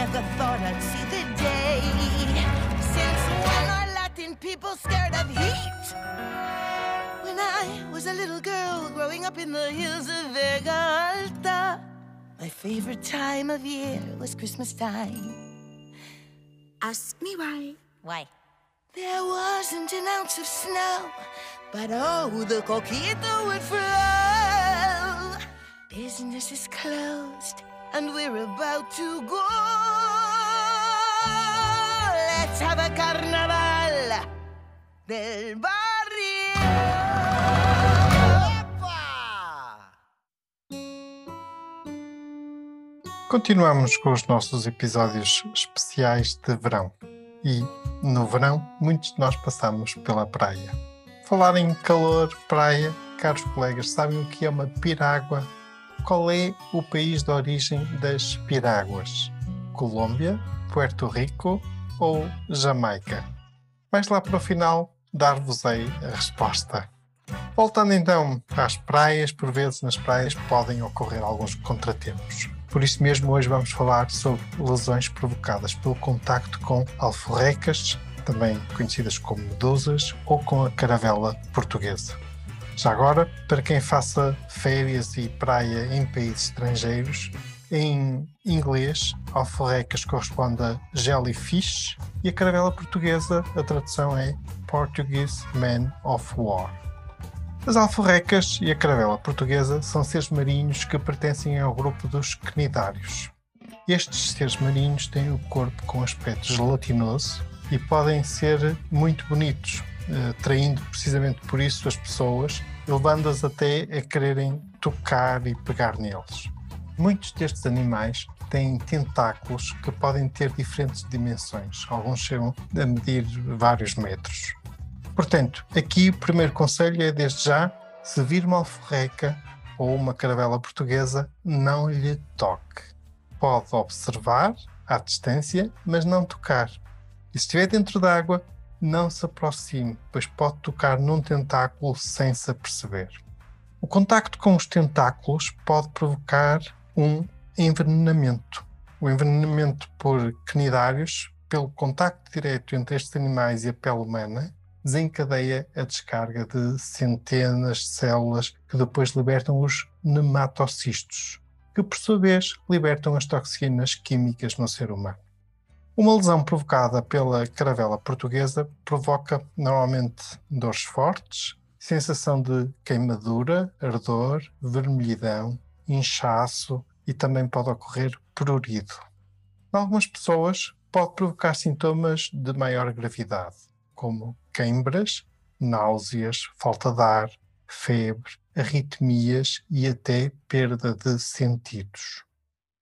Never thought I'd see the day since when are Latin people scared of heat? When I was a little girl growing up in the hills of Vega Alta, my favorite time of year was Christmas time. Ask me why. Why? There wasn't an ounce of snow, but oh, the coquito would flow. Business is closed, and we're about to go. Let's have a carnaval del barrio. Continuamos com os nossos episódios especiais de verão. E no verão, muitos de nós passamos pela praia. Falar em calor, praia, caros colegas, sabem o que é uma pirágua qual é o país de origem das piráguas? Colômbia, Puerto Rico ou Jamaica? Mais lá para o final, dar-vos-ei a resposta. Voltando então às praias, por vezes nas praias podem ocorrer alguns contratempos. Por isso mesmo, hoje vamos falar sobre lesões provocadas pelo contacto com alforrecas, também conhecidas como medusas, ou com a caravela portuguesa. Já agora, para quem faça férias e praia em países estrangeiros, em inglês, alforrecas corresponde a jellyfish e a caravela portuguesa, a tradução é Portuguese Man of War. As alforrecas e a caravela portuguesa são seres marinhos que pertencem ao grupo dos cnidários. Estes seres marinhos têm o corpo com aspecto gelatinoso e podem ser muito bonitos, eh, traindo precisamente por isso as pessoas, levando-as até a quererem tocar e pegar neles. Muitos destes animais têm tentáculos que podem ter diferentes dimensões, alguns chegam a medir vários metros. Portanto, aqui o primeiro conselho é desde já, se vir uma alforreca ou uma caravela portuguesa, não lhe toque. Pode observar à distância, mas não tocar. E se estiver dentro d'água, não se aproxime, pois pode tocar num tentáculo sem se aperceber. O contacto com os tentáculos pode provocar um envenenamento. O envenenamento por cnidários, pelo contacto direto entre estes animais e a pele humana, desencadeia a descarga de centenas de células que depois libertam os nematocistos, que por sua vez libertam as toxinas químicas no ser humano. Uma lesão provocada pela caravela portuguesa provoca normalmente dores fortes, sensação de queimadura, ardor, vermelhidão, inchaço e também pode ocorrer prurido. Em algumas pessoas pode provocar sintomas de maior gravidade, como queimbras, náuseas, falta de ar, febre, arritmias e até perda de sentidos.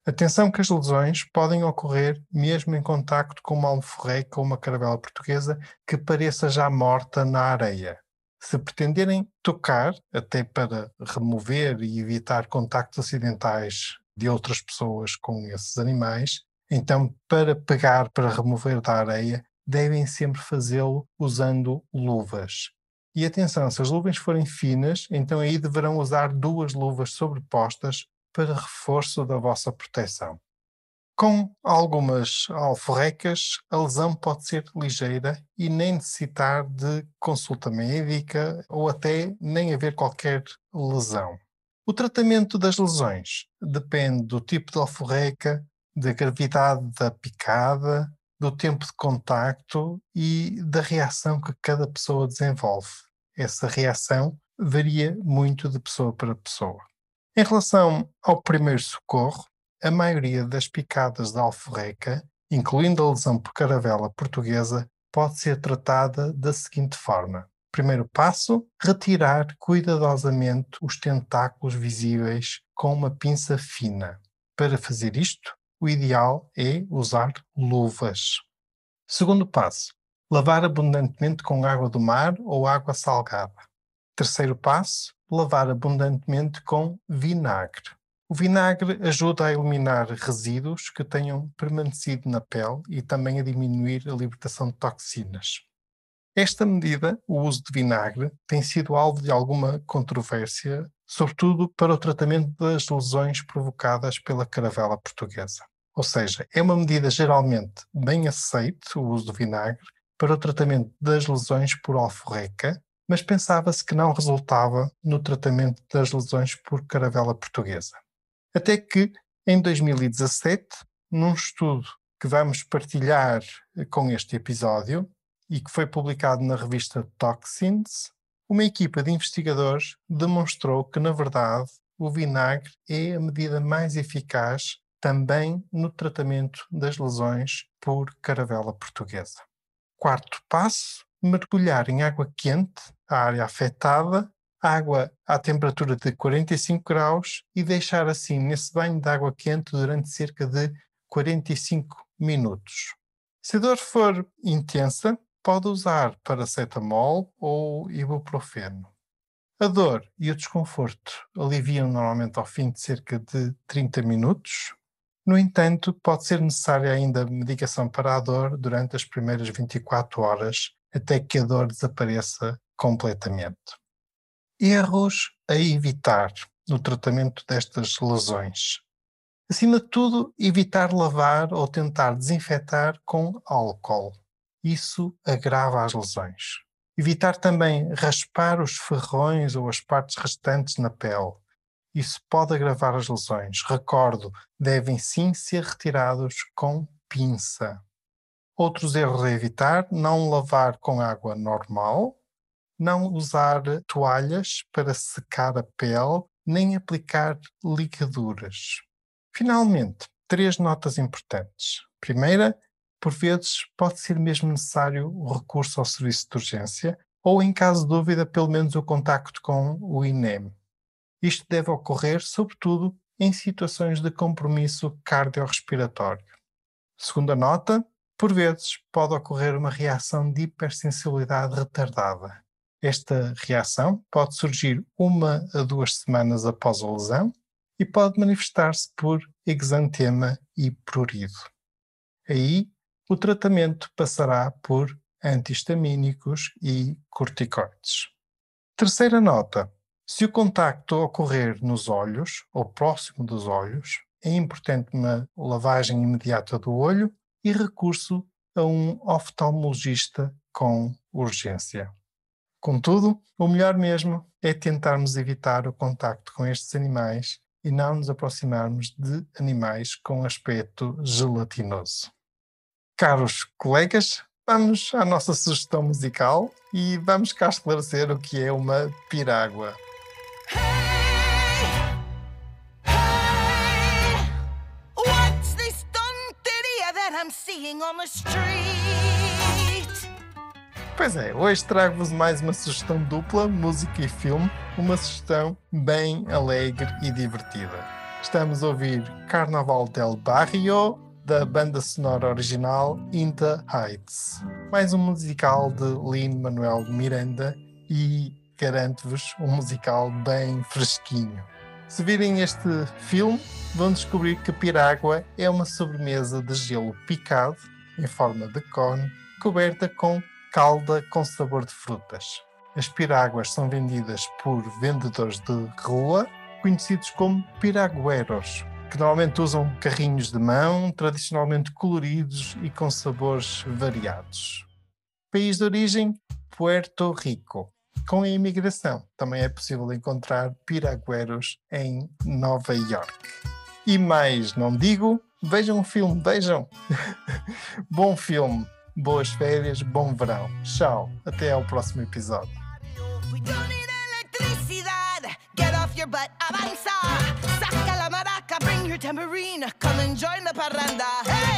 Atenção que as lesões podem ocorrer mesmo em contacto com uma alforreca ou uma caravela portuguesa que pareça já morta na areia. Se pretenderem tocar, até para remover e evitar contactos acidentais de outras pessoas com esses animais, então para pegar, para remover da areia, devem sempre fazê-lo usando luvas. E atenção, se as luvas forem finas, então aí deverão usar duas luvas sobrepostas para reforço da vossa proteção. Com algumas alforrecas, a lesão pode ser ligeira e nem necessitar de consulta médica ou até nem haver qualquer lesão. O tratamento das lesões depende do tipo de alforreca, da gravidade da picada, do tempo de contacto e da reação que cada pessoa desenvolve. Essa reação varia muito de pessoa para pessoa. Em relação ao primeiro socorro, a maioria das picadas de alforreca, incluindo a lesão por caravela portuguesa, pode ser tratada da seguinte forma. Primeiro passo: retirar cuidadosamente os tentáculos visíveis com uma pinça fina. Para fazer isto, o ideal é usar luvas. Segundo passo: lavar abundantemente com água do mar ou água salgada. Terceiro passo: lavar abundantemente com vinagre. O vinagre ajuda a eliminar resíduos que tenham permanecido na pele e também a diminuir a libertação de toxinas. Esta medida, o uso de vinagre, tem sido alvo de alguma controvérsia, sobretudo para o tratamento das lesões provocadas pela caravela portuguesa. Ou seja, é uma medida geralmente bem aceite, o uso do vinagre, para o tratamento das lesões por alforreca, mas pensava-se que não resultava no tratamento das lesões por caravela portuguesa. Até que, em 2017, num estudo que vamos partilhar com este episódio, e que foi publicado na revista Toxins, uma equipa de investigadores demonstrou que, na verdade, o vinagre é a medida mais eficaz também no tratamento das lesões por caravela portuguesa. Quarto passo: mergulhar em água quente a área afetada, água à temperatura de 45 graus e deixar assim nesse banho de água quente durante cerca de 45 minutos. Se a dor for intensa, pode usar paracetamol ou ibuprofeno. A dor e o desconforto aliviam normalmente ao fim de cerca de 30 minutos. No entanto, pode ser necessária ainda medicação para a dor durante as primeiras 24 horas até que a dor desapareça completamente. Erros a evitar no tratamento destas lesões. Acima de tudo, evitar lavar ou tentar desinfetar com álcool isso agrava as lesões. Evitar também raspar os ferrões ou as partes restantes na pele. Isso pode agravar as lesões. Recordo, devem sim ser retirados com pinça. Outros erros a evitar: não lavar com água normal, não usar toalhas para secar a pele, nem aplicar ligaduras. Finalmente, três notas importantes. Primeira, por vezes pode ser mesmo necessário o recurso ao serviço de urgência ou, em caso de dúvida, pelo menos o contacto com o INEM. Isto deve ocorrer, sobretudo, em situações de compromisso cardiorrespiratório. Segunda nota, por vezes pode ocorrer uma reação de hipersensibilidade retardada. Esta reação pode surgir uma a duas semanas após a lesão e pode manifestar-se por exantema e prurido. Aí o tratamento passará por antihistamínicos e corticoides. Terceira nota: se o contacto ocorrer nos olhos ou próximo dos olhos, é importante uma lavagem imediata do olho e recurso a um oftalmologista com urgência. Contudo, o melhor mesmo é tentarmos evitar o contacto com estes animais e não nos aproximarmos de animais com aspecto gelatinoso. Caros colegas, vamos à nossa sugestão musical e vamos cá esclarecer o que é uma pirágua. Pois é, hoje trago-vos mais uma sugestão dupla, música e filme, uma sugestão bem alegre e divertida. Estamos a ouvir Carnaval del Barrio da banda sonora original In the Heights. Mais um musical de Lin-Manuel Miranda e garanto-vos um musical bem fresquinho. Se virem este filme, vão descobrir que a pirágua é uma sobremesa de gelo picado em forma de cone, coberta com calda com sabor de frutas. As piráguas são vendidas por vendedores de rua, conhecidos como piragueros, que normalmente usam carrinhos de mão, tradicionalmente coloridos e com sabores variados. País de origem: Puerto Rico. Com a imigração, também é possível encontrar piragueros em Nova York. E mais não digo, vejam o filme, vejam! bom filme, boas férias, bom verão. Tchau, até ao próximo episódio. tambourine. Come and join the parranda. Hey!